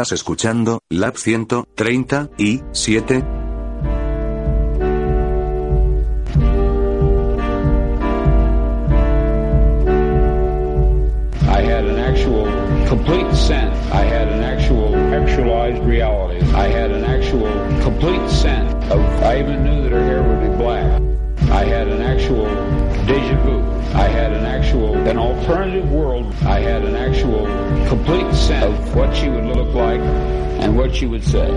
Estás escuchando Lab 130 y 7. I had an actual complete sense. I had an actual actualized reality. I had an actual complete sense of, I even knew that her hair would be black. I had an actual deja vu. I had an actual, an alternative world. I had an actual complete sense of what she would look like and what she would say.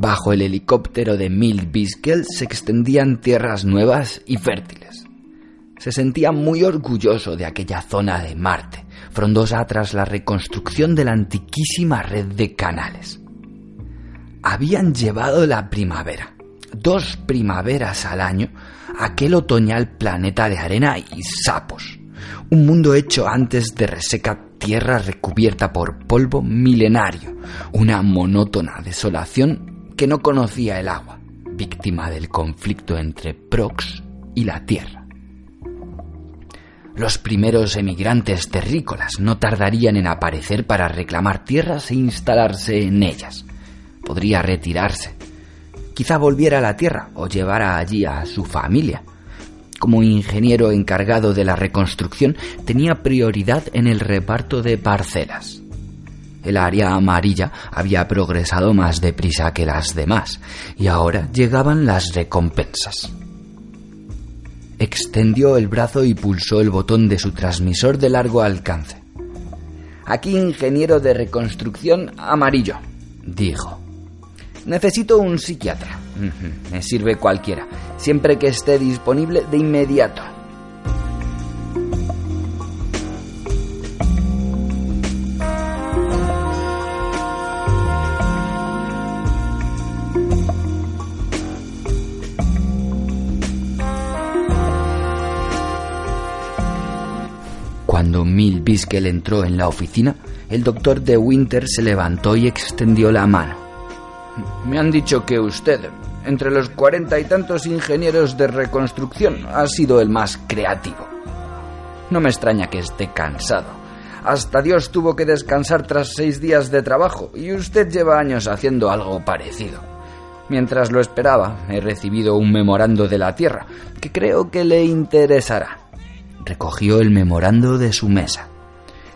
Bajo el helicóptero de Mil Biskel se extendían tierras nuevas y fértiles. Se sentía muy orgulloso de aquella zona de Marte, frondosa tras la reconstrucción de la antiquísima red de canales. Habían llevado la primavera, dos primaveras al año, aquel otoñal planeta de arena y sapos, un mundo hecho antes de reseca tierra recubierta por polvo milenario, una monótona desolación que no conocía el agua, víctima del conflicto entre Prox y la Tierra. Los primeros emigrantes terrícolas no tardarían en aparecer para reclamar tierras e instalarse en ellas. Podría retirarse. Quizá volviera a la Tierra o llevara allí a su familia. Como ingeniero encargado de la reconstrucción, tenía prioridad en el reparto de parcelas. El área amarilla había progresado más deprisa que las demás, y ahora llegaban las recompensas. Extendió el brazo y pulsó el botón de su transmisor de largo alcance. Aquí, ingeniero de reconstrucción amarillo, dijo. Necesito un psiquiatra. Me sirve cualquiera, siempre que esté disponible de inmediato. Cuando Mil Biskel entró en la oficina, el doctor de Winter se levantó y extendió la mano. Me han dicho que usted, entre los cuarenta y tantos ingenieros de reconstrucción, ha sido el más creativo. No me extraña que esté cansado. Hasta Dios tuvo que descansar tras seis días de trabajo y usted lleva años haciendo algo parecido. Mientras lo esperaba, he recibido un memorando de la Tierra que creo que le interesará. Recogió el memorando de su mesa.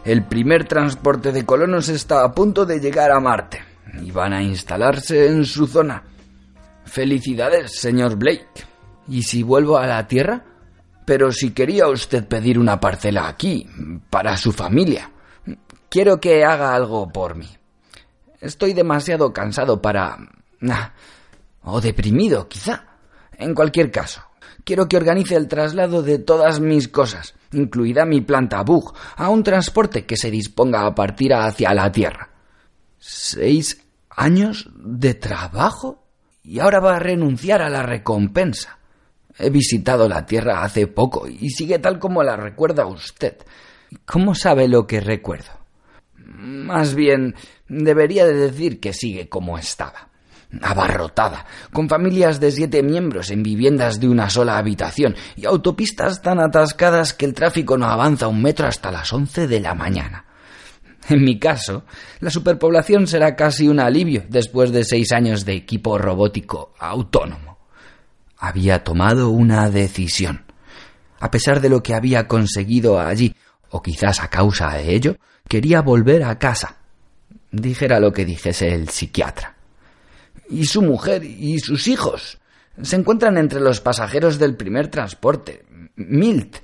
El primer transporte de colonos está a punto de llegar a Marte y van a instalarse en su zona. Felicidades, señor Blake. ¿Y si vuelvo a la Tierra? Pero si quería usted pedir una parcela aquí, para su familia, quiero que haga algo por mí. Estoy demasiado cansado para... ah, o deprimido, quizá. En cualquier caso, quiero que organice el traslado de todas mis cosas, incluida mi planta Bug, a un transporte que se disponga a partir hacia la Tierra. ¿Seis años de trabajo? Y ahora va a renunciar a la recompensa. He visitado la Tierra hace poco y sigue tal como la recuerda usted. ¿Cómo sabe lo que recuerdo? Más bien, debería de decir que sigue como estaba. Abarrotada, con familias de siete miembros en viviendas de una sola habitación y autopistas tan atascadas que el tráfico no avanza un metro hasta las once de la mañana. En mi caso, la superpoblación será casi un alivio después de seis años de equipo robótico autónomo. Había tomado una decisión. A pesar de lo que había conseguido allí, o quizás a causa de ello, quería volver a casa. Dijera lo que dijese el psiquiatra. Y su mujer y sus hijos se encuentran entre los pasajeros del primer transporte. Milt.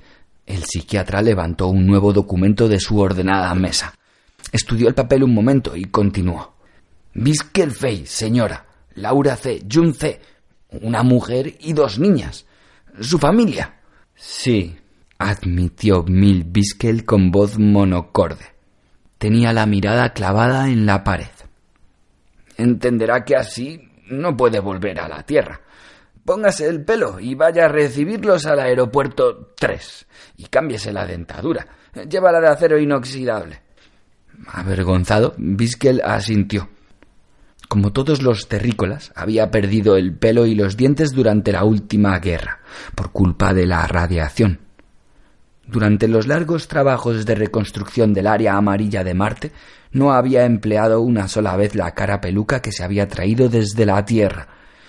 El psiquiatra levantó un nuevo documento de su ordenada mesa. Estudió el papel un momento y continuó. Biskelfey, señora. Laura C. Jun C. Una mujer y dos niñas. Su familia. Sí, admitió Mil Biskel con voz monocorde. Tenía la mirada clavada en la pared. Entenderá que así no puede volver a la Tierra. Póngase el pelo y vaya a recibirlos al aeropuerto 3 y cámbiese la dentadura. Llévala de acero inoxidable. Avergonzado, Biskel asintió. Como todos los terrícolas, había perdido el pelo y los dientes durante la última guerra, por culpa de la radiación. Durante los largos trabajos de reconstrucción del área amarilla de Marte, no había empleado una sola vez la cara peluca que se había traído desde la Tierra.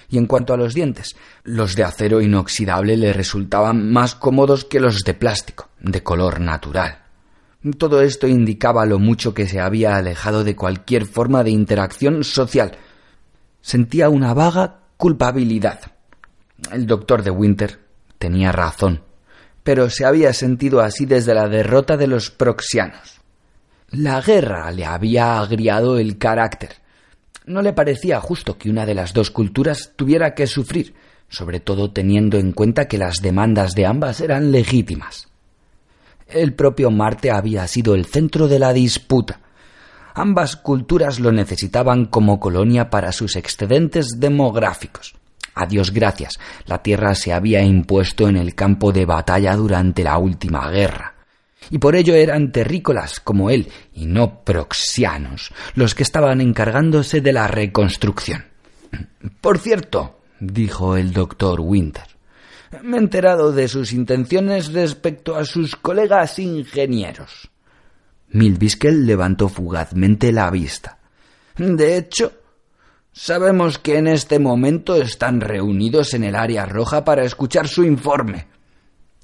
Y en cuanto a los dientes, los de acero inoxidable le resultaban más cómodos que los de plástico, de color natural. Todo esto indicaba lo mucho que se había alejado de cualquier forma de interacción social. Sentía una vaga culpabilidad. El doctor de Winter tenía razón, pero se había sentido así desde la derrota de los proxianos. La guerra le había agriado el carácter. No le parecía justo que una de las dos culturas tuviera que sufrir, sobre todo teniendo en cuenta que las demandas de ambas eran legítimas. El propio Marte había sido el centro de la disputa. Ambas culturas lo necesitaban como colonia para sus excedentes demográficos. A Dios gracias, la Tierra se había impuesto en el campo de batalla durante la última guerra. Y por ello eran terrícolas como él, y no proxianos, los que estaban encargándose de la reconstrucción. Por cierto, dijo el doctor Winter, me he enterado de sus intenciones respecto a sus colegas ingenieros. Milbiskel levantó fugazmente la vista. De hecho, sabemos que en este momento están reunidos en el área roja para escuchar su informe.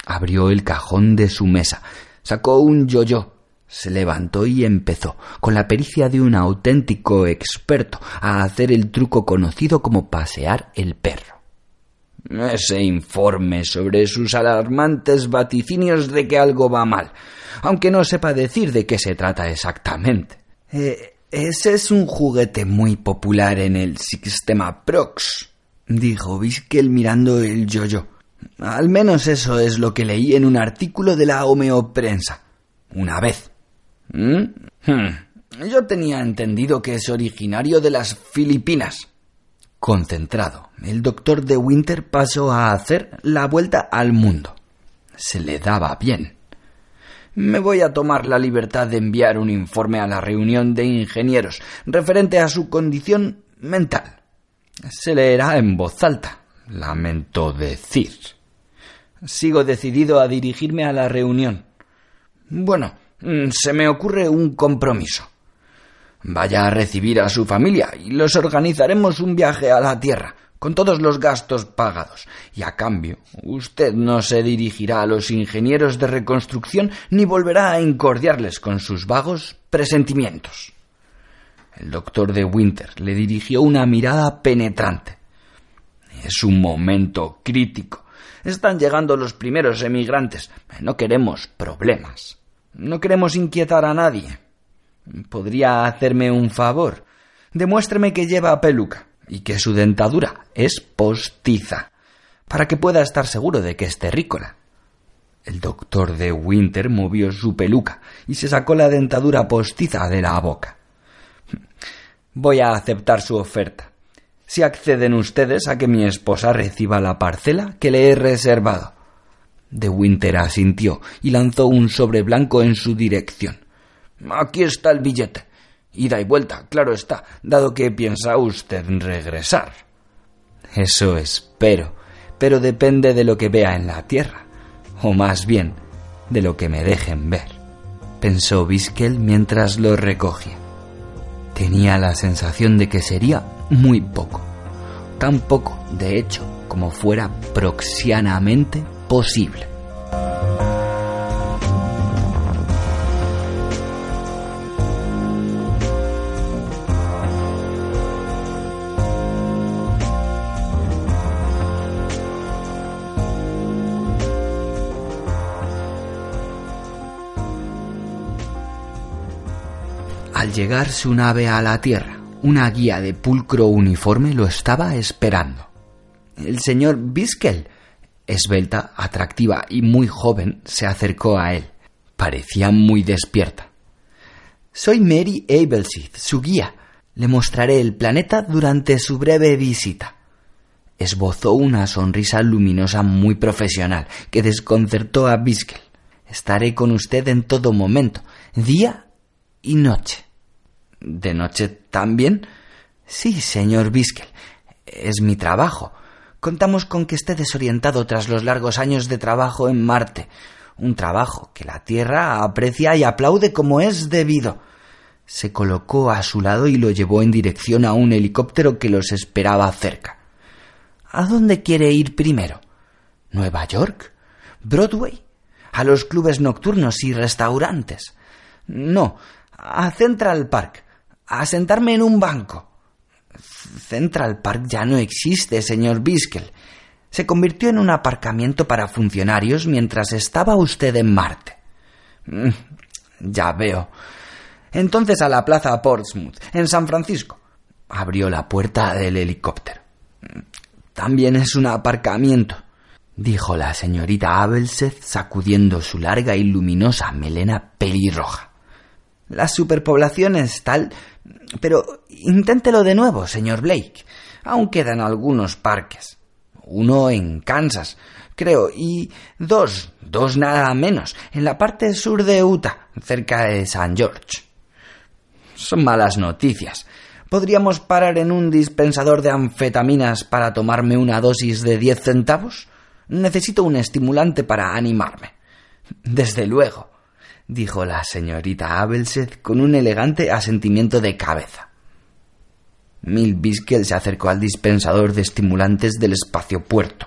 Abrió el cajón de su mesa, sacó un yo-yo, se levantó y empezó, con la pericia de un auténtico experto, a hacer el truco conocido como pasear el perro ese informe sobre sus alarmantes vaticinios de que algo va mal, aunque no sepa decir de qué se trata exactamente. Eh, ese es un juguete muy popular en el sistema Prox, dijo Biskel mirando el yo-yo. Al menos eso es lo que leí en un artículo de la homeoprensa. Una vez. ¿Mm? Hmm. Yo tenía entendido que es originario de las Filipinas. Concentrado, el doctor de Winter pasó a hacer la vuelta al mundo. Se le daba bien. Me voy a tomar la libertad de enviar un informe a la reunión de ingenieros referente a su condición mental. Se leerá en voz alta, lamento decir. Sigo decidido a dirigirme a la reunión. Bueno, mm, se me ocurre un compromiso. Vaya a recibir a su familia y los organizaremos un viaje a la Tierra, con todos los gastos pagados. Y a cambio, usted no se dirigirá a los ingenieros de reconstrucción ni volverá a incordiarles con sus vagos presentimientos. El doctor de Winter le dirigió una mirada penetrante. Es un momento crítico. Están llegando los primeros emigrantes. No queremos problemas. No queremos inquietar a nadie. ¿Podría hacerme un favor? Demuéstreme que lleva peluca y que su dentadura es postiza, para que pueda estar seguro de que es terrícola. El doctor de Winter movió su peluca y se sacó la dentadura postiza de la boca. Voy a aceptar su oferta. Si acceden ustedes a que mi esposa reciba la parcela que le he reservado. De Winter asintió y lanzó un sobre blanco en su dirección. Aquí está el billete. Ida y vuelta, claro está, dado que piensa usted regresar. Eso espero, pero depende de lo que vea en la Tierra, o más bien, de lo que me dejen ver, pensó Biskel mientras lo recogía. Tenía la sensación de que sería muy poco, tan poco, de hecho, como fuera proxianamente posible. Al llegar su nave a la Tierra, una guía de pulcro uniforme lo estaba esperando. El señor Biskel, esbelta, atractiva y muy joven, se acercó a él. Parecía muy despierta. Soy Mary Abelsith, su guía. Le mostraré el planeta durante su breve visita. Esbozó una sonrisa luminosa muy profesional que desconcertó a Biskel. Estaré con usted en todo momento, día y noche. ¿De noche también? Sí, señor Biskel. Es mi trabajo. Contamos con que esté desorientado tras los largos años de trabajo en Marte. Un trabajo que la Tierra aprecia y aplaude como es debido. Se colocó a su lado y lo llevó en dirección a un helicóptero que los esperaba cerca. ¿A dónde quiere ir primero? ¿Nueva York? ¿Broadway? ¿A los clubes nocturnos y restaurantes? No, a Central Park a sentarme en un banco. Central Park ya no existe, señor Biskel. Se convirtió en un aparcamiento para funcionarios mientras estaba usted en Marte. Mm, ya veo. Entonces a la plaza Portsmouth, en San Francisco. Abrió la puerta del helicóptero. También es un aparcamiento, dijo la señorita Abelseth sacudiendo su larga y luminosa melena pelirroja. La superpoblación es tal pero inténtelo de nuevo, señor Blake. Aún quedan algunos parques. Uno en Kansas, creo, y dos, dos nada menos, en la parte sur de Utah, cerca de St. George. Son malas noticias. ¿Podríamos parar en un dispensador de anfetaminas para tomarme una dosis de diez centavos? Necesito un estimulante para animarme. Desde luego dijo la señorita Abelseth con un elegante asentimiento de cabeza. Mil Biskel se acercó al dispensador de estimulantes del espacio puerto,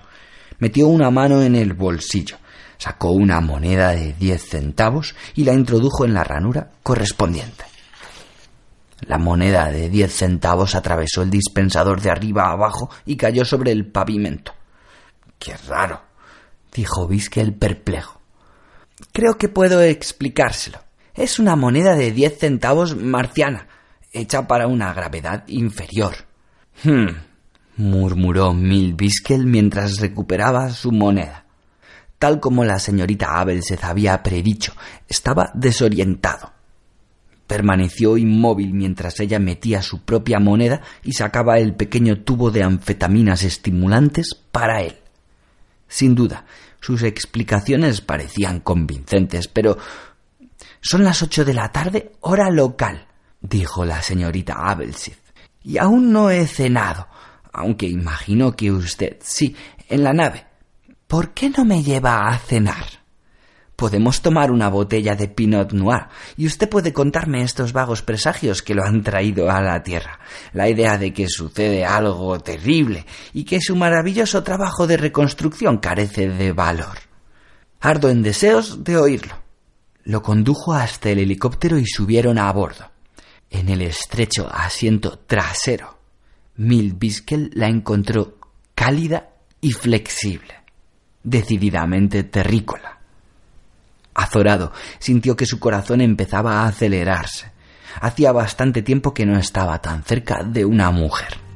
metió una mano en el bolsillo, sacó una moneda de diez centavos y la introdujo en la ranura correspondiente. La moneda de diez centavos atravesó el dispensador de arriba a abajo y cayó sobre el pavimento. Qué raro, dijo Biskel perplejo. Creo que puedo explicárselo. Es una moneda de diez centavos marciana, hecha para una gravedad inferior. Hmm, murmuró Milbiskel mientras recuperaba su moneda. Tal como la señorita Abelseth había predicho, estaba desorientado. Permaneció inmóvil mientras ella metía su propia moneda y sacaba el pequeño tubo de anfetaminas estimulantes para él. Sin duda, sus explicaciones parecían convincentes, pero son las ocho de la tarde, hora local, dijo la señorita Abelsith. Y aún no he cenado, aunque imagino que usted sí, en la nave. ¿Por qué no me lleva a cenar? Podemos tomar una botella de Pinot Noir y usted puede contarme estos vagos presagios que lo han traído a la Tierra. La idea de que sucede algo terrible y que su maravilloso trabajo de reconstrucción carece de valor. Ardo en deseos de oírlo. Lo condujo hasta el helicóptero y subieron a bordo. En el estrecho asiento trasero, Mil Biskel la encontró cálida y flexible, decididamente terrícola. Azorado, sintió que su corazón empezaba a acelerarse. Hacía bastante tiempo que no estaba tan cerca de una mujer.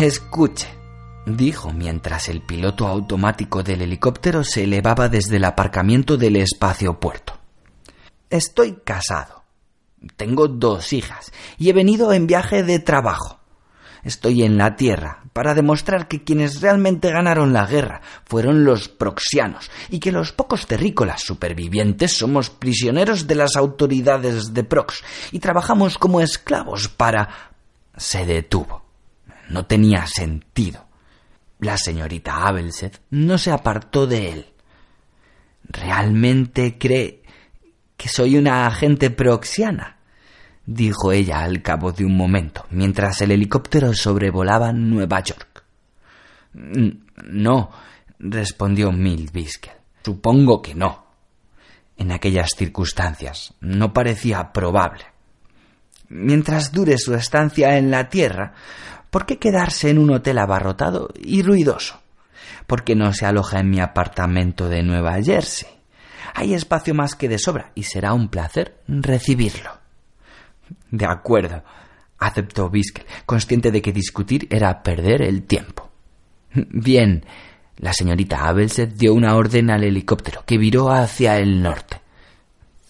Escuche, dijo mientras el piloto automático del helicóptero se elevaba desde el aparcamiento del espacio puerto. Estoy casado. Tengo dos hijas y he venido en viaje de trabajo. Estoy en la Tierra para demostrar que quienes realmente ganaron la guerra fueron los proxianos y que los pocos terrícolas supervivientes somos prisioneros de las autoridades de Prox y trabajamos como esclavos para... Se detuvo. No tenía sentido. La señorita Abelseth no se apartó de él. ¿Realmente cree que soy una agente proxiana? dijo ella al cabo de un momento, mientras el helicóptero sobrevolaba Nueva York. No, respondió Milt Biskel. Supongo que no. En aquellas circunstancias no parecía probable. Mientras dure su estancia en la Tierra, ¿por qué quedarse en un hotel abarrotado y ruidoso? ¿Por qué no se aloja en mi apartamento de Nueva Jersey? Hay espacio más que de sobra y será un placer recibirlo. De acuerdo, aceptó Biskel, consciente de que discutir era perder el tiempo. Bien, la señorita Abelseth dio una orden al helicóptero, que viró hacia el norte.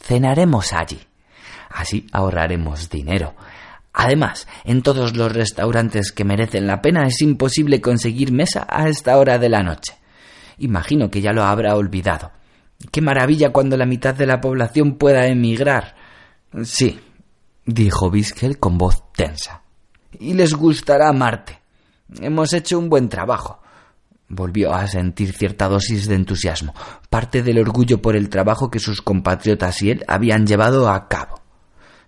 Cenaremos allí. Así ahorraremos dinero. Además, en todos los restaurantes que merecen la pena es imposible conseguir mesa a esta hora de la noche. Imagino que ya lo habrá olvidado. Qué maravilla cuando la mitad de la población pueda emigrar. Sí, dijo Biskel con voz tensa. Y les gustará Marte. Hemos hecho un buen trabajo. Volvió a sentir cierta dosis de entusiasmo, parte del orgullo por el trabajo que sus compatriotas y él habían llevado a cabo.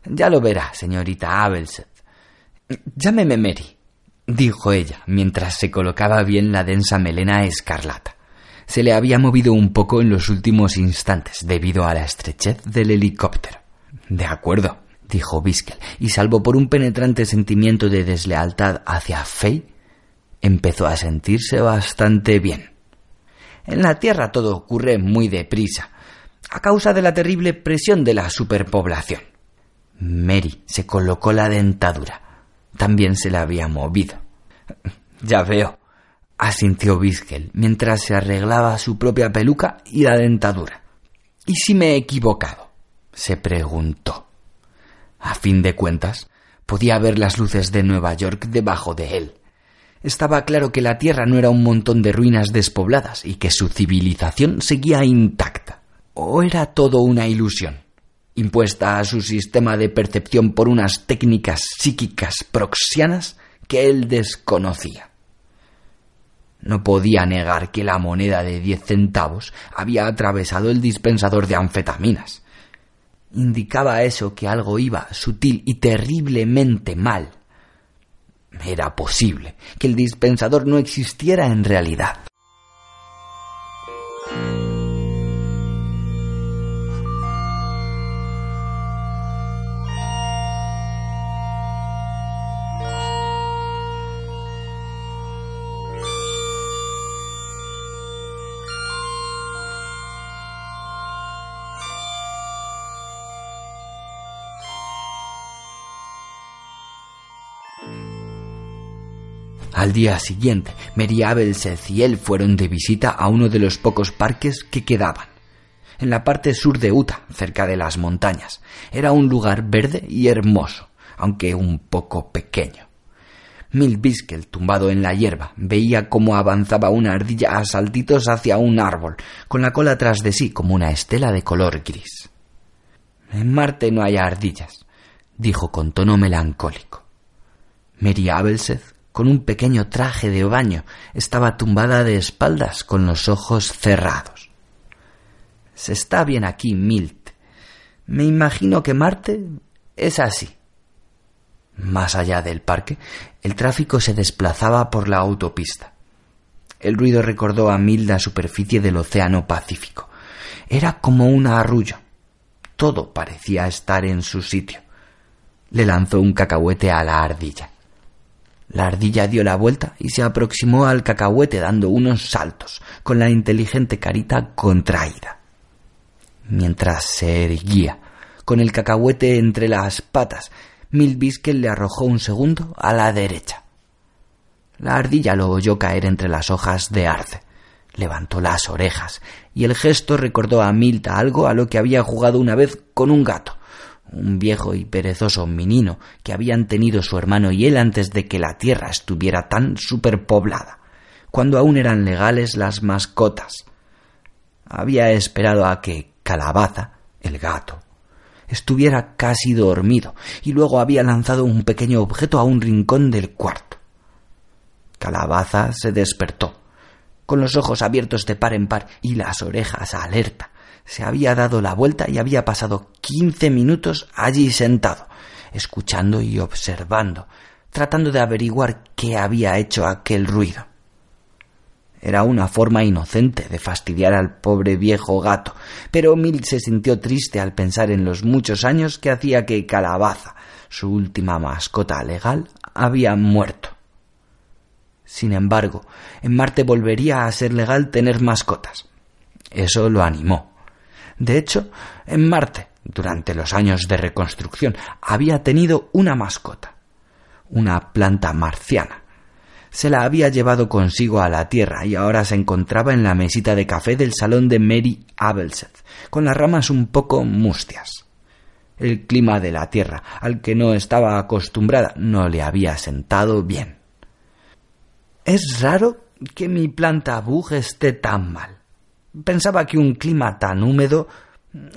Ya lo verá, señorita Abelseth. Llámeme Mary, dijo ella, mientras se colocaba bien la densa melena escarlata. Se le había movido un poco en los últimos instantes debido a la estrechez del helicóptero. De acuerdo, dijo Biskel, y salvo por un penetrante sentimiento de deslealtad hacia Fay, empezó a sentirse bastante bien. En la Tierra todo ocurre muy deprisa, a causa de la terrible presión de la superpoblación. Mary se colocó la dentadura. También se la había movido. Ya veo, asintió Biskel mientras se arreglaba su propia peluca y la dentadura. ¿Y si me he equivocado? se preguntó. A fin de cuentas, podía ver las luces de Nueva York debajo de él. Estaba claro que la Tierra no era un montón de ruinas despobladas y que su civilización seguía intacta. ¿O era todo una ilusión, impuesta a su sistema de percepción por unas técnicas psíquicas proxianas que él desconocía? No podía negar que la moneda de diez centavos había atravesado el dispensador de anfetaminas indicaba eso que algo iba sutil y terriblemente mal. Era posible que el dispensador no existiera en realidad. Al día siguiente, Mary Abelseth y él fueron de visita a uno de los pocos parques que quedaban. En la parte sur de Utah, cerca de las montañas. Era un lugar verde y hermoso, aunque un poco pequeño. Milt Biskel, tumbado en la hierba, veía cómo avanzaba una ardilla a saltitos hacia un árbol, con la cola tras de sí como una estela de color gris. En Marte no hay ardillas, dijo con tono melancólico. Mary Abelseth con un pequeño traje de baño, estaba tumbada de espaldas con los ojos cerrados. Se está bien aquí, Milt. Me imagino que Marte es así. Más allá del parque, el tráfico se desplazaba por la autopista. El ruido recordó a Milt la superficie del Océano Pacífico. Era como un arrullo. Todo parecía estar en su sitio. Le lanzó un cacahuete a la ardilla. La ardilla dio la vuelta y se aproximó al cacahuete dando unos saltos, con la inteligente carita contraída. Mientras se erguía, con el cacahuete entre las patas, Milbiskel le arrojó un segundo a la derecha. La ardilla lo oyó caer entre las hojas de arce. Levantó las orejas, y el gesto recordó a Milta algo a lo que había jugado una vez con un gato, un viejo y perezoso menino que habían tenido su hermano y él antes de que la tierra estuviera tan superpoblada, cuando aún eran legales las mascotas. Había esperado a que Calabaza, el gato, estuviera casi dormido y luego había lanzado un pequeño objeto a un rincón del cuarto. Calabaza se despertó, con los ojos abiertos de par en par y las orejas alerta. Se había dado la vuelta y había pasado quince minutos allí sentado, escuchando y observando, tratando de averiguar qué había hecho aquel ruido. Era una forma inocente de fastidiar al pobre viejo gato, pero Milt se sintió triste al pensar en los muchos años que hacía que Calabaza, su última mascota legal, había muerto. Sin embargo, en Marte volvería a ser legal tener mascotas. Eso lo animó. De hecho, en Marte, durante los años de reconstrucción, había tenido una mascota, una planta marciana se la había llevado consigo a la tierra y ahora se encontraba en la mesita de café del salón de Mary Abelseth, con las ramas un poco mustias. El clima de la tierra, al que no estaba acostumbrada, no le había sentado bien. Es raro que mi planta bug esté tan mal. Pensaba que un clima tan húmedo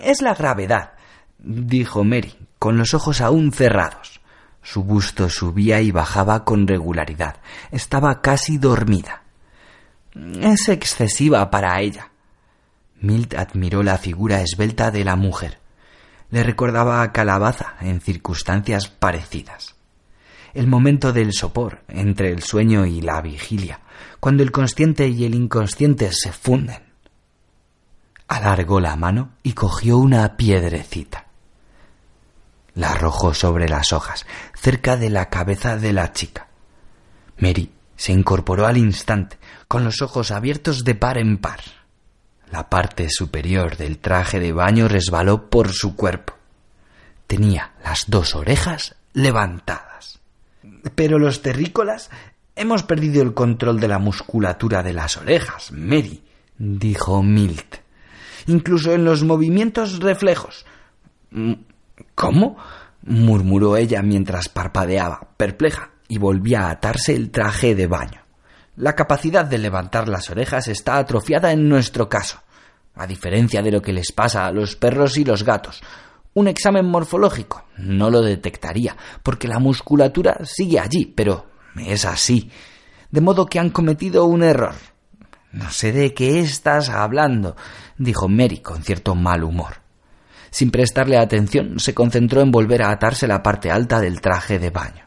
es la gravedad, dijo Mary, con los ojos aún cerrados. Su busto subía y bajaba con regularidad. Estaba casi dormida. Es excesiva para ella. Milt admiró la figura esbelta de la mujer. Le recordaba a Calabaza en circunstancias parecidas. El momento del sopor entre el sueño y la vigilia, cuando el consciente y el inconsciente se funden. Alargó la mano y cogió una piedrecita. La arrojó sobre las hojas, cerca de la cabeza de la chica. Mary se incorporó al instante, con los ojos abiertos de par en par. La parte superior del traje de baño resbaló por su cuerpo. Tenía las dos orejas levantadas. Pero los terrícolas hemos perdido el control de la musculatura de las orejas, Mary, dijo Milt. Incluso en los movimientos reflejos. ¿Cómo? murmuró ella mientras parpadeaba, perpleja, y volvía a atarse el traje de baño. La capacidad de levantar las orejas está atrofiada en nuestro caso, a diferencia de lo que les pasa a los perros y los gatos. Un examen morfológico no lo detectaría, porque la musculatura sigue allí, pero es así. De modo que han cometido un error. No sé de qué estás hablando, dijo Mary con cierto mal humor. Sin prestarle atención, se concentró en volver a atarse la parte alta del traje de baño.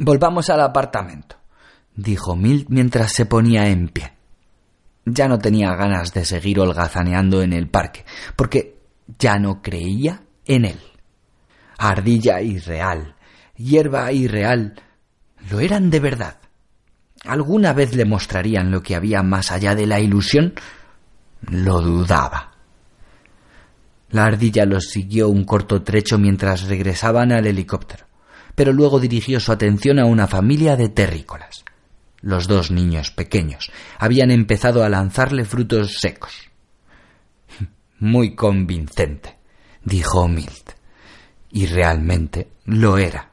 Volvamos al apartamento, dijo Milt mientras se ponía en pie. Ya no tenía ganas de seguir holgazaneando en el parque, porque ya no creía en él. Ardilla irreal, hierba irreal, lo eran de verdad. ¿Alguna vez le mostrarían lo que había más allá de la ilusión? Lo dudaba. La ardilla los siguió un corto trecho mientras regresaban al helicóptero, pero luego dirigió su atención a una familia de terrícolas. Los dos niños pequeños habían empezado a lanzarle frutos secos. Muy convincente, dijo Milt. Y realmente lo era.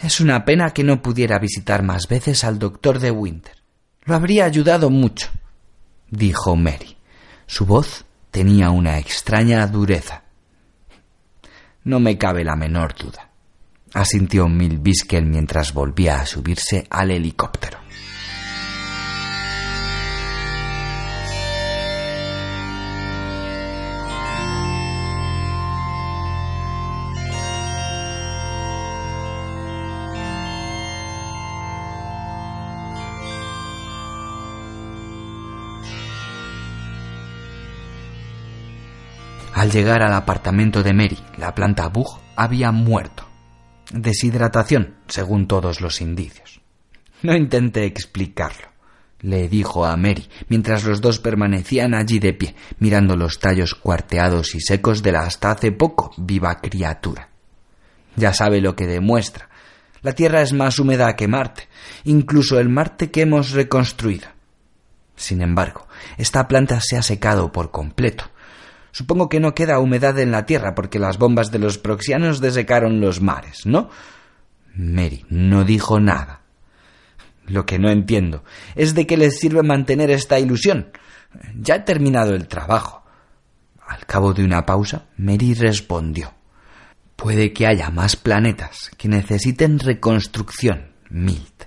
Es una pena que no pudiera visitar más veces al doctor de Winter. Lo habría ayudado mucho, dijo Mary. Su voz tenía una extraña dureza. No me cabe la menor duda, asintió Milbiskel mientras volvía a subirse al helicóptero. Al llegar al apartamento de Mary, la planta Bug había muerto. Deshidratación, según todos los indicios. No intente explicarlo, le dijo a Mary, mientras los dos permanecían allí de pie, mirando los tallos cuarteados y secos de la hasta hace poco viva criatura. Ya sabe lo que demuestra. La Tierra es más húmeda que Marte, incluso el Marte que hemos reconstruido. Sin embargo, esta planta se ha secado por completo. Supongo que no queda humedad en la Tierra porque las bombas de los proxianos desecaron los mares, ¿no? Mary no dijo nada. Lo que no entiendo es de qué les sirve mantener esta ilusión. Ya he terminado el trabajo. Al cabo de una pausa, Mary respondió. Puede que haya más planetas que necesiten reconstrucción, Milt.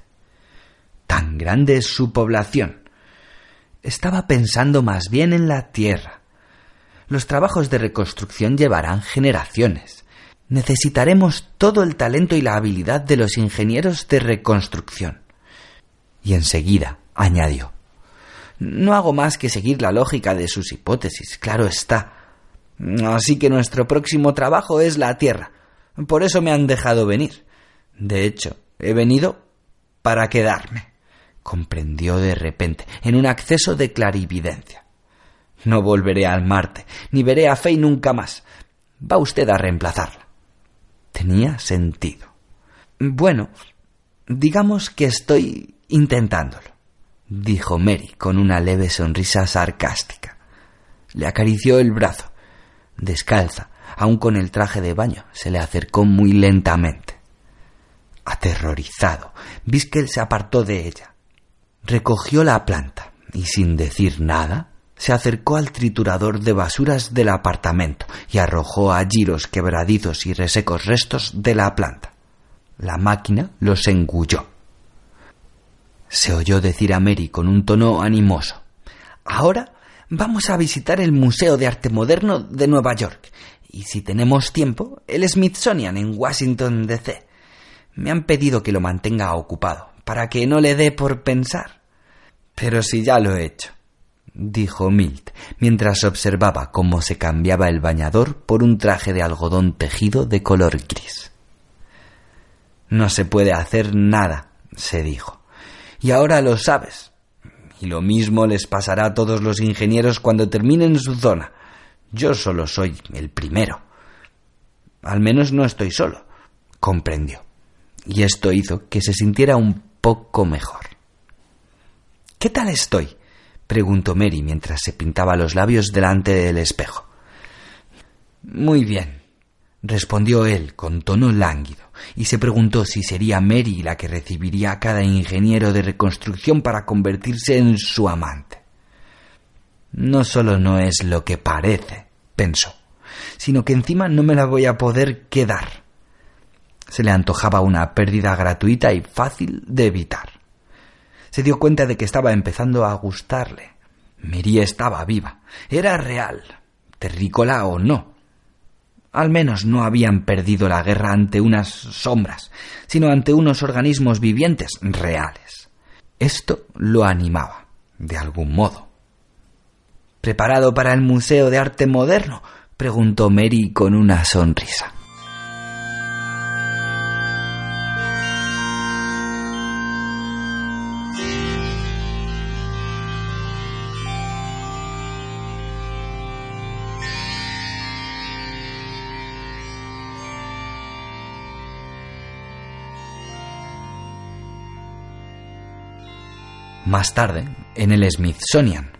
Tan grande es su población. Estaba pensando más bien en la Tierra. Los trabajos de reconstrucción llevarán generaciones. Necesitaremos todo el talento y la habilidad de los ingenieros de reconstrucción. Y enseguida añadió No hago más que seguir la lógica de sus hipótesis, claro está. Así que nuestro próximo trabajo es la Tierra. Por eso me han dejado venir. De hecho, he venido para quedarme. Comprendió de repente, en un acceso de clarividencia. No volveré al Marte, ni veré a Fey nunca más. Va usted a reemplazarla. Tenía sentido. Bueno, digamos que estoy intentándolo, dijo Mary con una leve sonrisa sarcástica. Le acarició el brazo descalza, aun con el traje de baño, se le acercó muy lentamente. Aterrorizado, Biskel se apartó de ella. Recogió la planta y sin decir nada, se acercó al triturador de basuras del apartamento y arrojó allí los quebradizos y resecos restos de la planta. La máquina los engulló. Se oyó decir a Mary con un tono animoso. Ahora Vamos a visitar el Museo de Arte Moderno de Nueva York y si tenemos tiempo, el Smithsonian en Washington, D.C. Me han pedido que lo mantenga ocupado, para que no le dé por pensar. Pero si ya lo he hecho, dijo Milt, mientras observaba cómo se cambiaba el bañador por un traje de algodón tejido de color gris. No se puede hacer nada, se dijo. Y ahora lo sabes. Y lo mismo les pasará a todos los ingenieros cuando terminen su zona. Yo solo soy el primero. Al menos no estoy solo, comprendió. Y esto hizo que se sintiera un poco mejor. ¿Qué tal estoy? Preguntó Mary mientras se pintaba los labios delante del espejo. Muy bien, respondió él con tono lánguido, y se preguntó si sería Mary la que recibiría a cada ingeniero de reconstrucción para convertirse en su amante. No solo no es lo que parece, pensó, sino que encima no me la voy a poder quedar. Se le antojaba una pérdida gratuita y fácil de evitar. Se dio cuenta de que estaba empezando a gustarle. Mary estaba viva, era real, terrícola o no al menos no habían perdido la guerra ante unas sombras, sino ante unos organismos vivientes reales. Esto lo animaba, de algún modo. ¿Preparado para el Museo de Arte Moderno? preguntó Mary con una sonrisa. Más tarde, en el Smithsonian,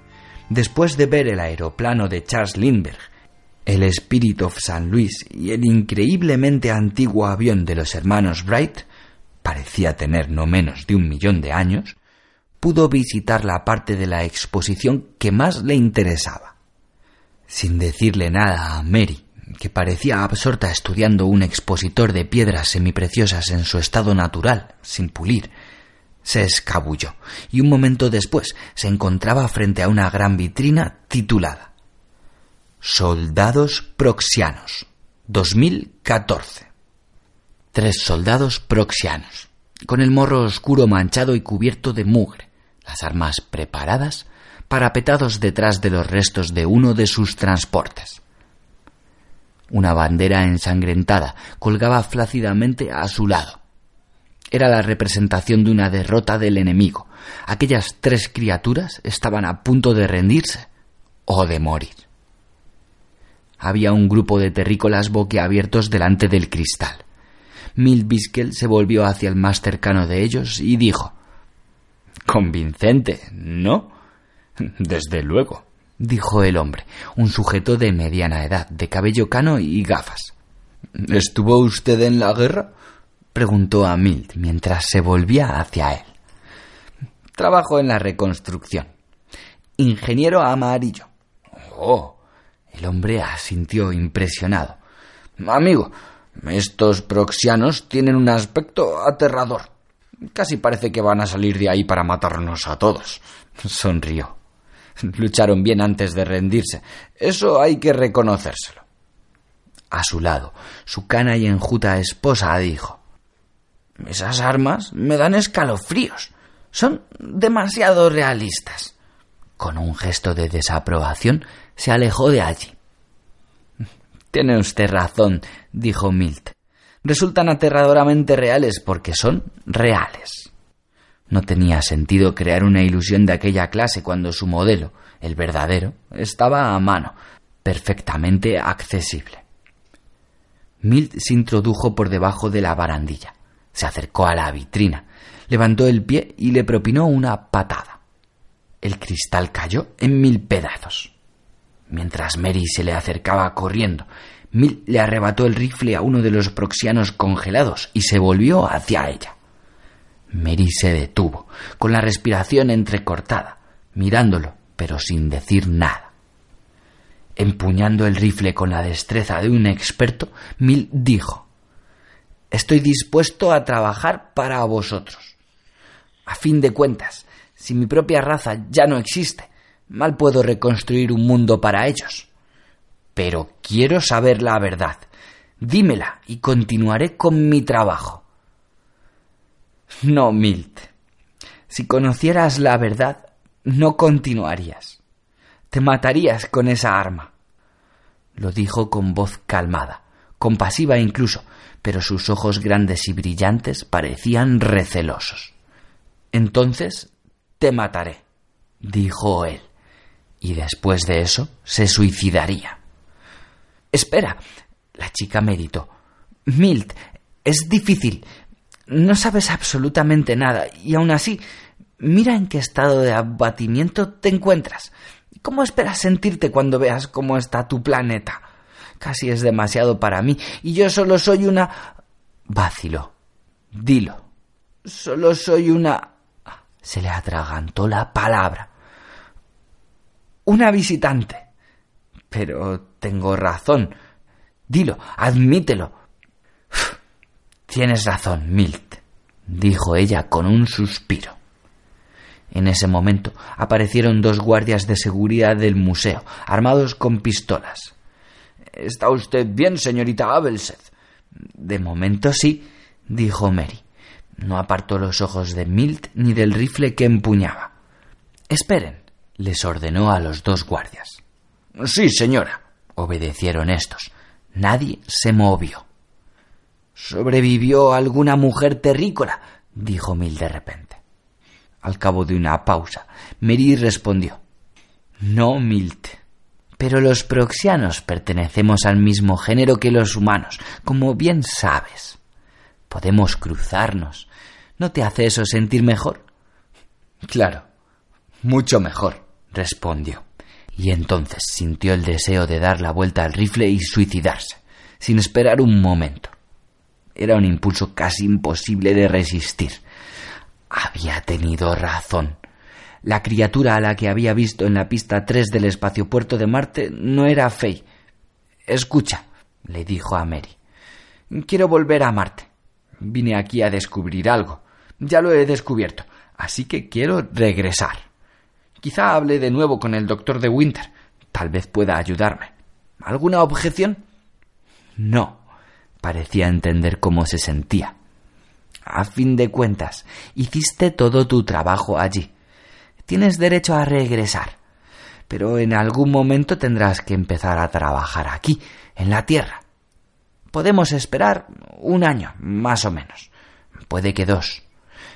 después de ver el aeroplano de Charles Lindbergh, el Spirit of St. Louis y el increíblemente antiguo avión de los hermanos Wright, parecía tener no menos de un millón de años, pudo visitar la parte de la exposición que más le interesaba. Sin decirle nada a Mary, que parecía absorta estudiando un expositor de piedras semipreciosas en su estado natural, sin pulir, se escabulló y un momento después se encontraba frente a una gran vitrina titulada Soldados Proxianos 2014. Tres soldados proxianos, con el morro oscuro manchado y cubierto de mugre, las armas preparadas, parapetados detrás de los restos de uno de sus transportes. Una bandera ensangrentada colgaba flácidamente a su lado era la representación de una derrota del enemigo. Aquellas tres criaturas estaban a punto de rendirse o de morir. Había un grupo de terrícolas boquiabiertos delante del cristal. Milt Biskel se volvió hacia el más cercano de ellos y dijo Convincente, ¿no? Desde luego, dijo el hombre, un sujeto de mediana edad, de cabello cano y gafas. ¿Estuvo usted en la guerra? Preguntó a Milt mientras se volvía hacia él. Trabajo en la reconstrucción. Ingeniero amarillo. Oh. El hombre asintió impresionado. Amigo, estos proxianos tienen un aspecto aterrador. Casi parece que van a salir de ahí para matarnos a todos. Sonrió. Lucharon bien antes de rendirse. Eso hay que reconocérselo. A su lado, su cana y enjuta esposa dijo Esas armas me dan escalofríos. Son demasiado realistas. Con un gesto de desaprobación, se alejó de allí. Tiene usted razón, dijo Milt. Resultan aterradoramente reales porque son reales. No tenía sentido crear una ilusión de aquella clase cuando su modelo, el verdadero, estaba a mano, perfectamente accesible. Milt se introdujo por debajo de la barandilla, se acercó a la vitrina, levantó el pie y le propinó una patada. El cristal cayó en mil pedazos. Mientras Mary se le acercaba corriendo, Milt le arrebató el rifle a uno de los proxianos congelados y se volvió hacia ella. Mary se detuvo, con la respiración entrecortada, mirándolo, pero sin decir nada. Empuñando el rifle con la destreza de un experto, Milt dijo Estoy dispuesto a trabajar para vosotros. A fin de cuentas, si mi propia raza ya no existe, mal puedo reconstruir un mundo para ellos. Pero quiero saber la verdad. Dímela y continuaré con mi trabajo. No, Milt. Si conocieras la verdad, no continuarías. Te matarías con esa arma. Lo dijo con voz calmada, compasiva incluso, pero sus ojos grandes y brillantes parecían recelosos. Entonces te mataré, dijo él, y después de eso se suicidaría. Espera. La chica meditó. Milt, es difícil. No sabes absolutamente nada y aún así, mira en qué estado de abatimiento te encuentras. ¿Cómo esperas sentirte cuando veas cómo está tu planeta? Casi es demasiado para mí y yo solo soy una... vaciló. Dilo. Solo soy una... Se le atragantó la palabra. Una visitante. Pero tengo razón. Dilo, admítelo. Tienes razón, Milt, dijo ella con un suspiro. En ese momento aparecieron dos guardias de seguridad del museo, armados con pistolas. ¿Está usted bien, señorita Abelseth? De momento sí, dijo Mary. No apartó los ojos de Milt ni del rifle que empuñaba. Esperen, les ordenó a los dos guardias. Sí, señora, obedecieron estos. Nadie se movió. ¿Sobrevivió alguna mujer terrícola? dijo Mil de repente. Al cabo de una pausa, Mary respondió No, Milt. Pero los proxianos pertenecemos al mismo género que los humanos, como bien sabes. Podemos cruzarnos. ¿No te hace eso sentir mejor? Claro, mucho mejor, respondió y entonces sintió el deseo de dar la vuelta al rifle y suicidarse, sin esperar un momento. Era un impulso casi imposible de resistir. Había tenido razón. La criatura a la que había visto en la pista 3 del espaciopuerto de Marte no era Faye. Escucha, le dijo a Mary. Quiero volver a Marte. Vine aquí a descubrir algo. Ya lo he descubierto, así que quiero regresar. Quizá hable de nuevo con el doctor de Winter. Tal vez pueda ayudarme. ¿Alguna objeción? No. Parecía entender cómo se sentía. A fin de cuentas, hiciste todo tu trabajo allí. Tienes derecho a regresar. Pero en algún momento tendrás que empezar a trabajar aquí, en la Tierra. Podemos esperar un año, más o menos. Puede que dos.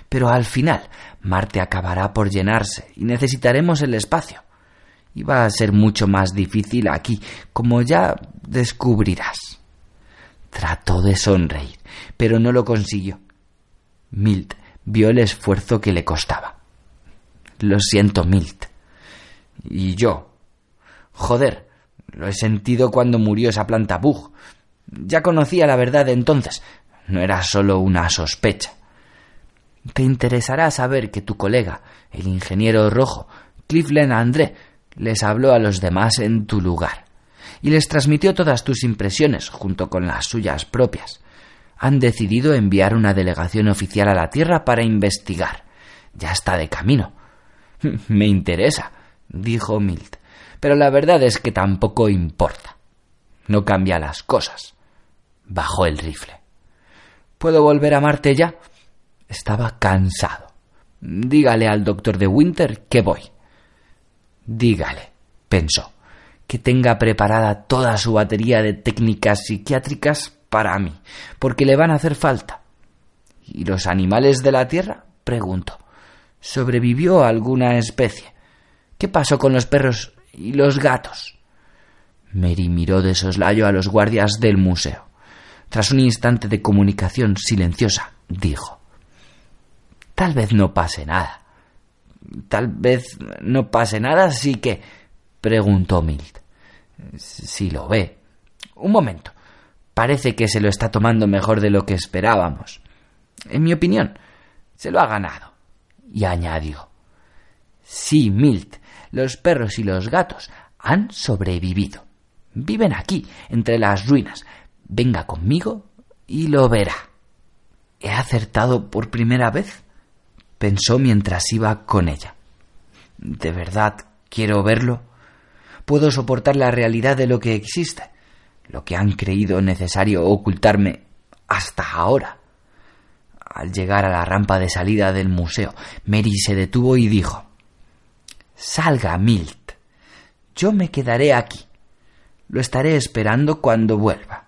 Pero al final Marte acabará por llenarse y necesitaremos el espacio. Y va a ser mucho más difícil aquí, como ya descubrirás. Trató de sonreír, pero no lo consiguió. Milt vio el esfuerzo que le costaba. Lo siento, Milt. Y yo. Joder, lo he sentido cuando murió esa planta Bug. Ya conocía la verdad entonces. No era solo una sospecha. Te interesará saber que tu colega, el ingeniero rojo, Cleveland André, les habló a los demás en tu lugar y les transmitió todas tus impresiones junto con las suyas propias. Han decidido enviar una delegación oficial a la Tierra para investigar. Ya está de camino. Me interesa, dijo Milt, pero la verdad es que tampoco importa. No cambia las cosas. Bajó el rifle. ¿Puedo volver a Marte ya? Estaba cansado. Dígale al doctor de Winter que voy. Dígale, pensó, que tenga preparada toda su batería de técnicas psiquiátricas para mí, porque le van a hacer falta. ¿Y los animales de la Tierra? preguntó. ¿Sobrevivió alguna especie? ¿Qué pasó con los perros y los gatos? Mary miró de soslayo a los guardias del museo. Tras un instante de comunicación silenciosa, dijo Tal vez no pase nada. Tal vez no pase nada, así que... preguntó Milt. Si lo ve. Un momento. Parece que se lo está tomando mejor de lo que esperábamos. En mi opinión, se lo ha ganado. Y añadió. Sí, Milt, los perros y los gatos han sobrevivido. Viven aquí, entre las ruinas. Venga conmigo y lo verá. ¿He acertado por primera vez? pensó mientras iba con ella. ¿De verdad quiero verlo? ¿Puedo soportar la realidad de lo que existe? Lo que han creído necesario ocultarme hasta ahora. Al llegar a la rampa de salida del museo, Mary se detuvo y dijo Salga, Milt. Yo me quedaré aquí. Lo estaré esperando cuando vuelva.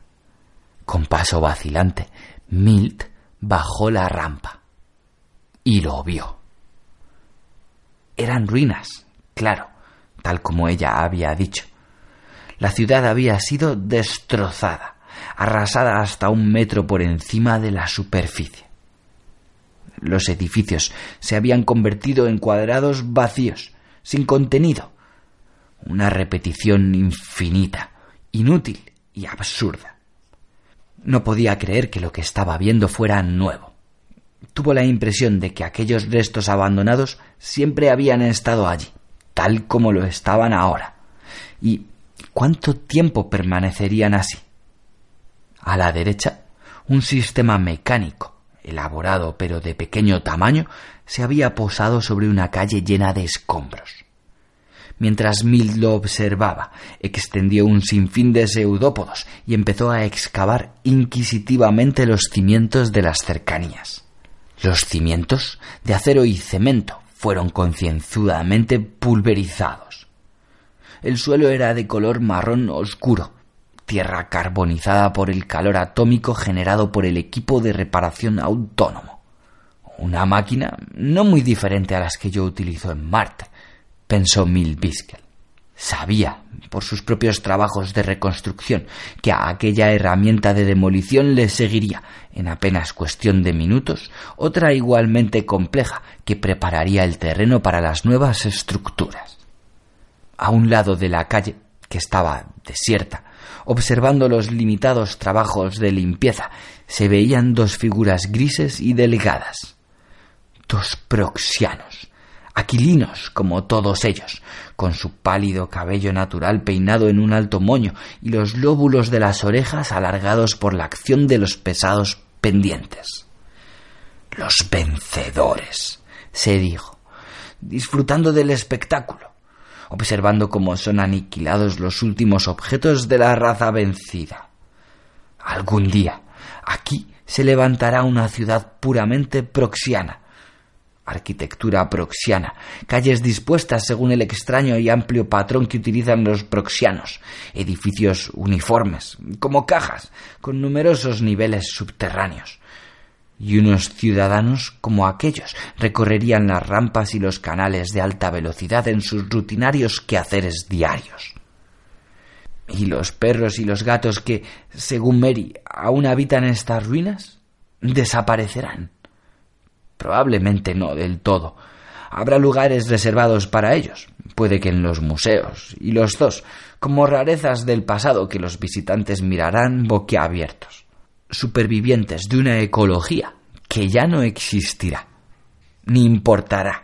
Con paso vacilante, Milt bajó la rampa y lo vio. Eran ruinas, claro, tal como ella había dicho. La ciudad había sido destrozada, arrasada hasta un metro por encima de la superficie. Los edificios se habían convertido en cuadrados vacíos, sin contenido. Una repetición infinita, inútil y absurda. No podía creer que lo que estaba viendo fuera nuevo tuvo la impresión de que aquellos restos abandonados siempre habían estado allí, tal como lo estaban ahora. ¿Y cuánto tiempo permanecerían así? A la derecha, un sistema mecánico, elaborado pero de pequeño tamaño, se había posado sobre una calle llena de escombros. Mientras Mild lo observaba, extendió un sinfín de pseudópodos y empezó a excavar inquisitivamente los cimientos de las cercanías. Los cimientos de acero y cemento fueron concienzudamente pulverizados. El suelo era de color marrón oscuro, tierra carbonizada por el calor atómico generado por el equipo de reparación autónomo. Una máquina no muy diferente a las que yo utilizo en Marte, pensó Mil Biskel. Sabía, por sus propios trabajos de reconstrucción, que a aquella herramienta de demolición le seguiría, en apenas cuestión de minutos, otra igualmente compleja que prepararía el terreno para las nuevas estructuras. A un lado de la calle, que estaba desierta, observando los limitados trabajos de limpieza, se veían dos figuras grises y delgadas. Dos proxianos, aquilinos como todos ellos, con su pálido cabello natural peinado en un alto moño y los lóbulos de las orejas alargados por la acción de los pesados pendientes. Los vencedores, se dijo, disfrutando del espectáculo, observando cómo son aniquilados los últimos objetos de la raza vencida. Algún día, aquí se levantará una ciudad puramente proxiana, arquitectura proxiana, calles dispuestas según el extraño y amplio patrón que utilizan los proxianos, edificios uniformes, como cajas, con numerosos niveles subterráneos. Y unos ciudadanos como aquellos recorrerían las rampas y los canales de alta velocidad en sus rutinarios quehaceres diarios. ¿Y los perros y los gatos que, según Mary, aún habitan estas ruinas? ¿Desaparecerán? Probablemente no del todo. Habrá lugares reservados para ellos, puede que en los museos y los zoos, como rarezas del pasado que los visitantes mirarán boquiabiertos. Supervivientes de una ecología que ya no existirá, ni importará.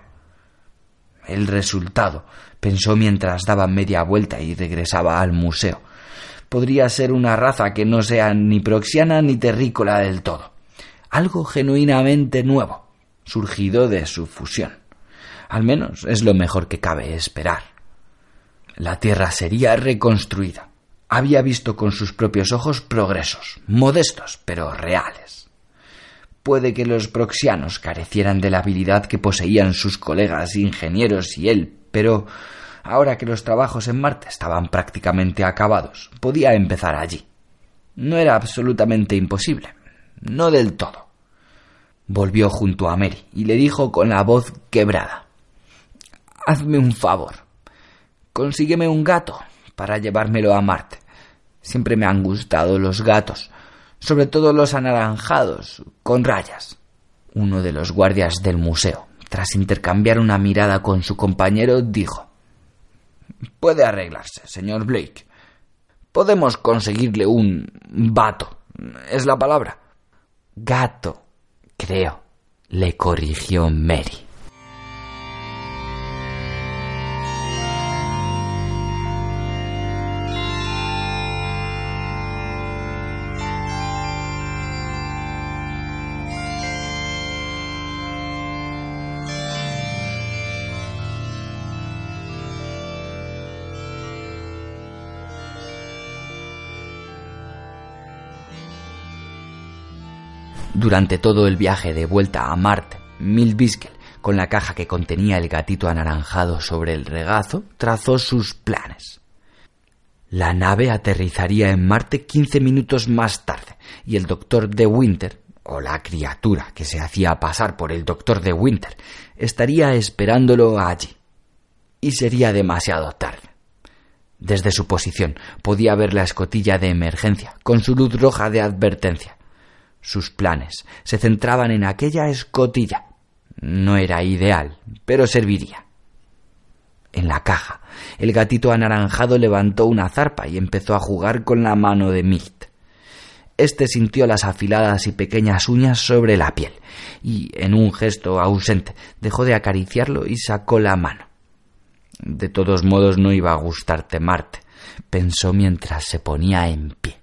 El resultado, pensó mientras daba media vuelta y regresaba al museo. Podría ser una raza que no sea ni proxiana ni terrícola del todo. Algo genuinamente nuevo, surgido de su fusión. Al menos es lo mejor que cabe esperar. La Tierra sería reconstruida. Había visto con sus propios ojos progresos, modestos, pero reales. Puede que los proxianos carecieran de la habilidad que poseían sus colegas ingenieros y él, pero ahora que los trabajos en Marte estaban prácticamente acabados, podía empezar allí. No era absolutamente imposible, no del todo. Volvió junto a Mary y le dijo con la voz quebrada hazme un favor. Consígueme un gato para llevármelo a Marte. Siempre me han gustado los gatos, sobre todo los anaranjados, con rayas. Uno de los guardias del museo, tras intercambiar una mirada con su compañero, dijo Puede arreglarse, señor Blake. Podemos conseguirle un vato. Es la palabra. Gato, creo, le corrigió Mary. Durante todo el viaje de vuelta a Marte, Milt Biskel, con la caja que contenía el gatito anaranjado sobre el regazo, trazó sus planes. La nave aterrizaría en Marte quince minutos más tarde, y el doctor de Winter, o la criatura que se hacía pasar por el doctor de Winter, estaría esperándolo allí. Y sería demasiado tarde. Desde su posición podía ver la escotilla de emergencia, con su luz roja de advertencia. Sus planes se centraban en aquella escotilla. No era ideal, pero serviría. En la caja, el gatito anaranjado levantó una zarpa y empezó a jugar con la mano de Milt. Este sintió las afiladas y pequeñas uñas sobre la piel, y, en un gesto ausente, dejó de acariciarlo y sacó la mano. De todos modos no iba a gustarte Marte, pensó mientras se ponía en pie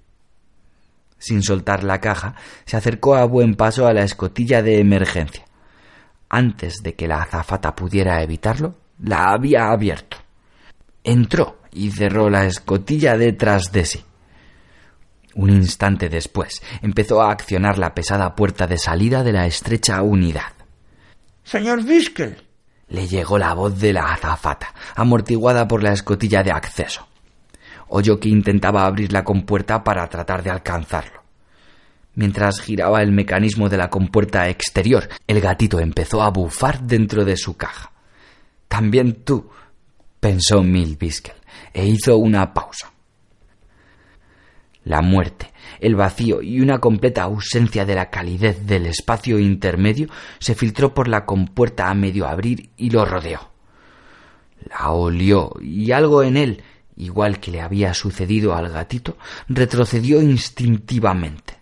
sin soltar la caja, se acercó a buen paso a la escotilla de emergencia. Antes de que la azafata pudiera evitarlo, la había abierto. Entró y cerró la escotilla detrás de sí. Un instante después empezó a accionar la pesada puerta de salida de la estrecha unidad. Señor Biskel. Le llegó la voz de la azafata, amortiguada por la escotilla de acceso oyó que intentaba abrir la compuerta para tratar de alcanzarlo. Mientras giraba el mecanismo de la compuerta exterior, el gatito empezó a bufar dentro de su caja. También tú, pensó Mill Biskel, e hizo una pausa. La muerte, el vacío y una completa ausencia de la calidez del espacio intermedio se filtró por la compuerta a medio abrir y lo rodeó. La olió y algo en él igual que le había sucedido al gatito, retrocedió instintivamente.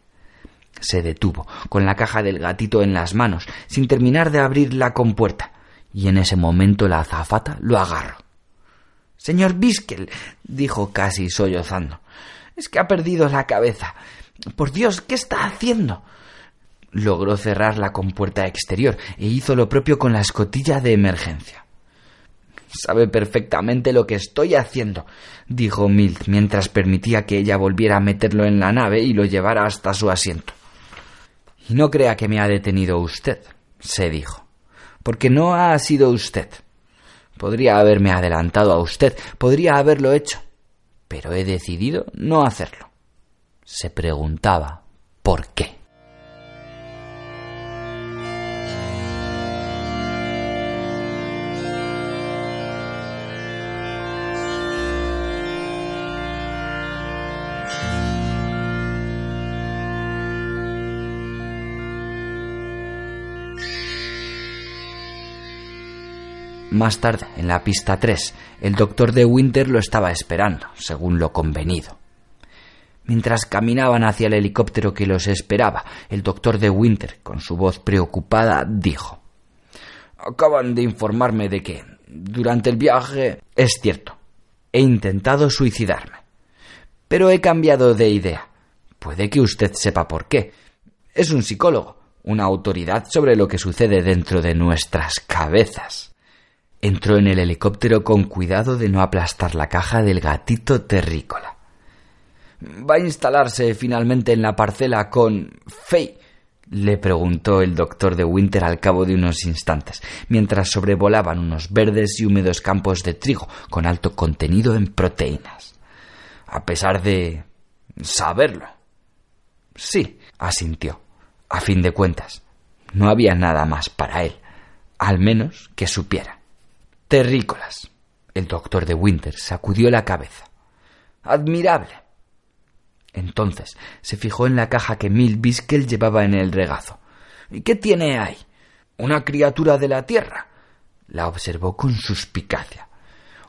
Se detuvo, con la caja del gatito en las manos, sin terminar de abrir la compuerta, y en ese momento la azafata lo agarró. Señor Biskel, dijo casi sollozando, es que ha perdido la cabeza. Por Dios, ¿qué está haciendo? Logró cerrar la compuerta exterior e hizo lo propio con la escotilla de emergencia. Sabe perfectamente lo que estoy haciendo, dijo Milt mientras permitía que ella volviera a meterlo en la nave y lo llevara hasta su asiento. Y no crea que me ha detenido usted, se dijo, porque no ha sido usted. Podría haberme adelantado a usted, podría haberlo hecho, pero he decidido no hacerlo. Se preguntaba por qué. Más tarde, en la pista 3, el doctor de Winter lo estaba esperando, según lo convenido. Mientras caminaban hacia el helicóptero que los esperaba, el doctor de Winter, con su voz preocupada, dijo Acaban de informarme de que, durante el viaje... Es cierto, he intentado suicidarme. Pero he cambiado de idea. Puede que usted sepa por qué. Es un psicólogo, una autoridad sobre lo que sucede dentro de nuestras cabezas. Entró en el helicóptero con cuidado de no aplastar la caja del gatito terrícola. ¿Va a instalarse finalmente en la parcela con Faye? le preguntó el doctor de Winter al cabo de unos instantes, mientras sobrevolaban unos verdes y húmedos campos de trigo con alto contenido en proteínas. A pesar de saberlo. Sí, asintió. A fin de cuentas, no había nada más para él, al menos que supiera. Terrícolas. El doctor de Winter sacudió la cabeza. Admirable. Entonces se fijó en la caja que Mil Biskel llevaba en el regazo. ¿Y qué tiene ahí? ¿Una criatura de la Tierra? La observó con suspicacia.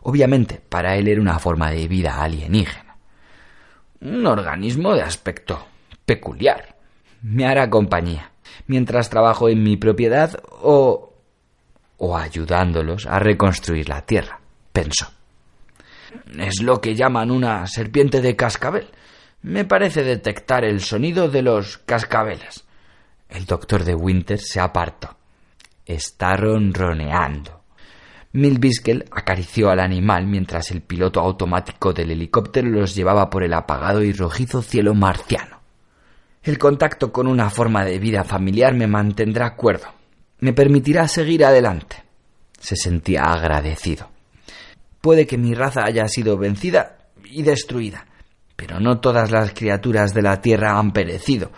Obviamente, para él era una forma de vida alienígena. Un organismo de aspecto peculiar. Me hará compañía mientras trabajo en mi propiedad o o ayudándolos a reconstruir la tierra, pensó. Es lo que llaman una serpiente de cascabel. Me parece detectar el sonido de los cascabeles. El doctor de Winter se apartó. Está ronroneando. Milbiskel acarició al animal mientras el piloto automático del helicóptero los llevaba por el apagado y rojizo cielo marciano. El contacto con una forma de vida familiar me mantendrá cuerdo, me permitirá seguir adelante. Se sentía agradecido. Puede que mi raza haya sido vencida y destruida, pero no todas las criaturas de la Tierra han perecido.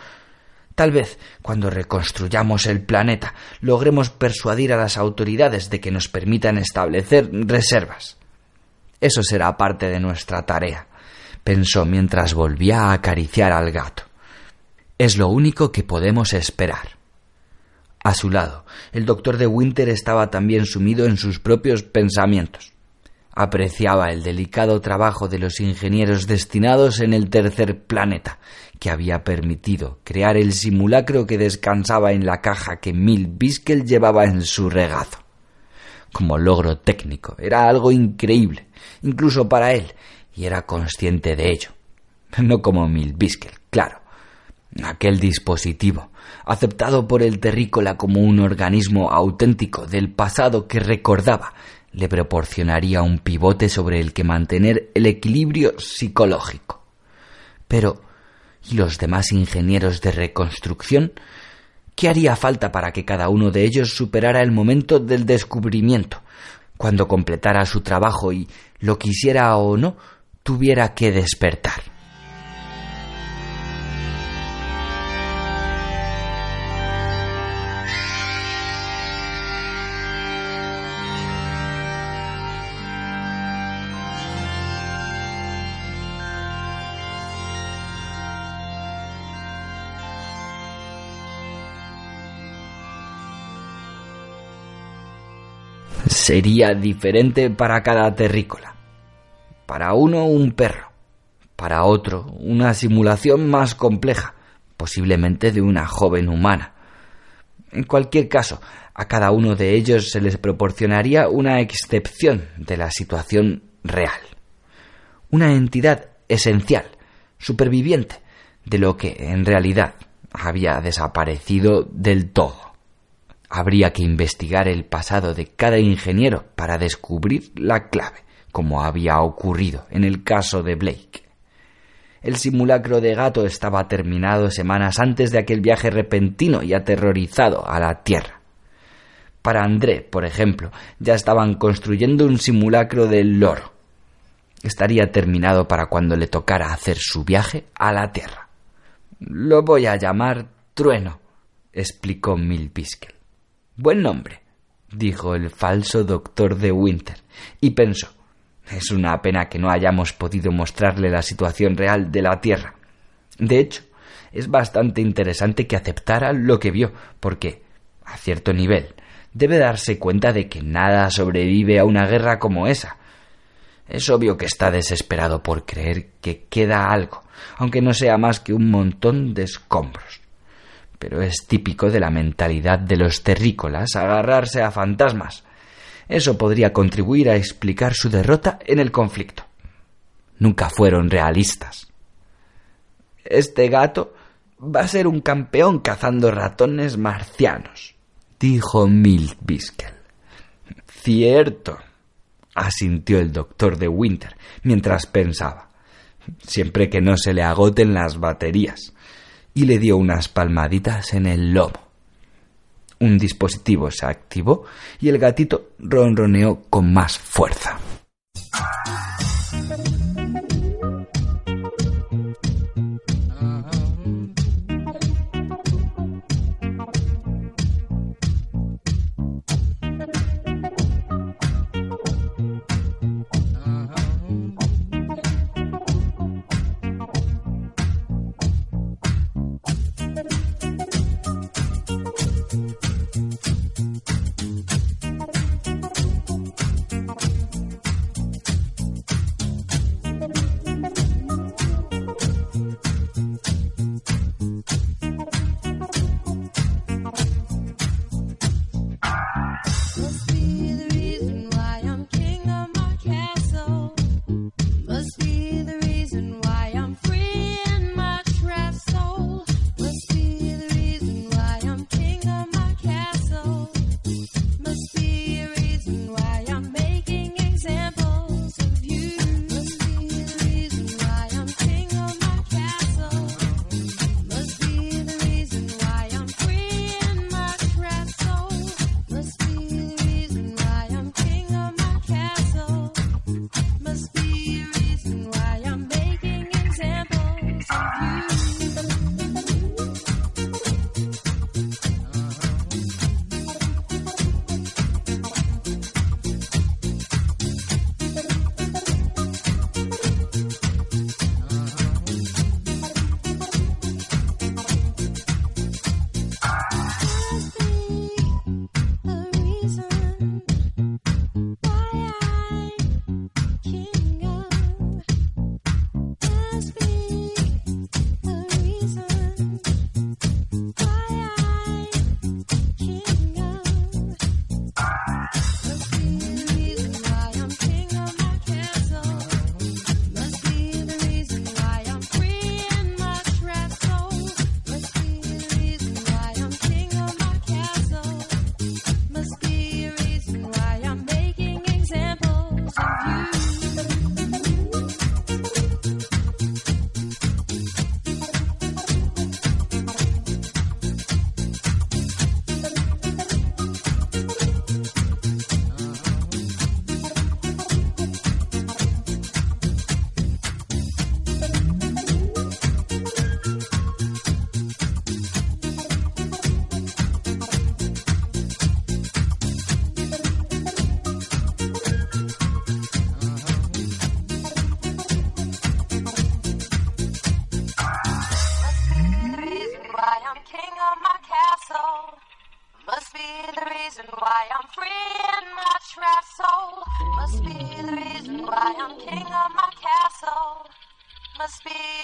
Tal vez, cuando reconstruyamos el planeta, logremos persuadir a las autoridades de que nos permitan establecer reservas. Eso será parte de nuestra tarea, pensó mientras volvía a acariciar al gato. Es lo único que podemos esperar. A su lado, el doctor de Winter estaba también sumido en sus propios pensamientos. Apreciaba el delicado trabajo de los ingenieros destinados en el tercer planeta, que había permitido crear el simulacro que descansaba en la caja que Mil Biskel llevaba en su regazo. Como logro técnico, era algo increíble, incluso para él, y era consciente de ello. No como Mil Biskel, claro. Aquel dispositivo, aceptado por el terrícola como un organismo auténtico del pasado que recordaba, le proporcionaría un pivote sobre el que mantener el equilibrio psicológico. Pero, ¿y los demás ingenieros de reconstrucción? ¿Qué haría falta para que cada uno de ellos superara el momento del descubrimiento, cuando completara su trabajo y, lo quisiera o no, tuviera que despertar? Sería diferente para cada terrícola. Para uno un perro, para otro una simulación más compleja, posiblemente de una joven humana. En cualquier caso, a cada uno de ellos se les proporcionaría una excepción de la situación real. Una entidad esencial, superviviente, de lo que en realidad había desaparecido del todo. Habría que investigar el pasado de cada ingeniero para descubrir la clave, como había ocurrido en el caso de Blake. El simulacro de gato estaba terminado semanas antes de aquel viaje repentino y aterrorizado a la Tierra. Para André, por ejemplo, ya estaban construyendo un simulacro del loro. Estaría terminado para cuando le tocara hacer su viaje a la Tierra. Lo voy a llamar Trueno, explicó Milpiskel. Buen nombre, dijo el falso doctor de Winter, y pensó es una pena que no hayamos podido mostrarle la situación real de la Tierra. De hecho, es bastante interesante que aceptara lo que vio, porque, a cierto nivel, debe darse cuenta de que nada sobrevive a una guerra como esa. Es obvio que está desesperado por creer que queda algo, aunque no sea más que un montón de escombros. Pero es típico de la mentalidad de los terrícolas agarrarse a fantasmas. Eso podría contribuir a explicar su derrota en el conflicto. Nunca fueron realistas. Este gato va a ser un campeón cazando ratones marcianos, dijo Milt Biskel. Cierto, asintió el doctor de Winter mientras pensaba, siempre que no se le agoten las baterías, y le dio unas palmaditas en el lomo. Un dispositivo se activó y el gatito ronroneó con más fuerza. Bye.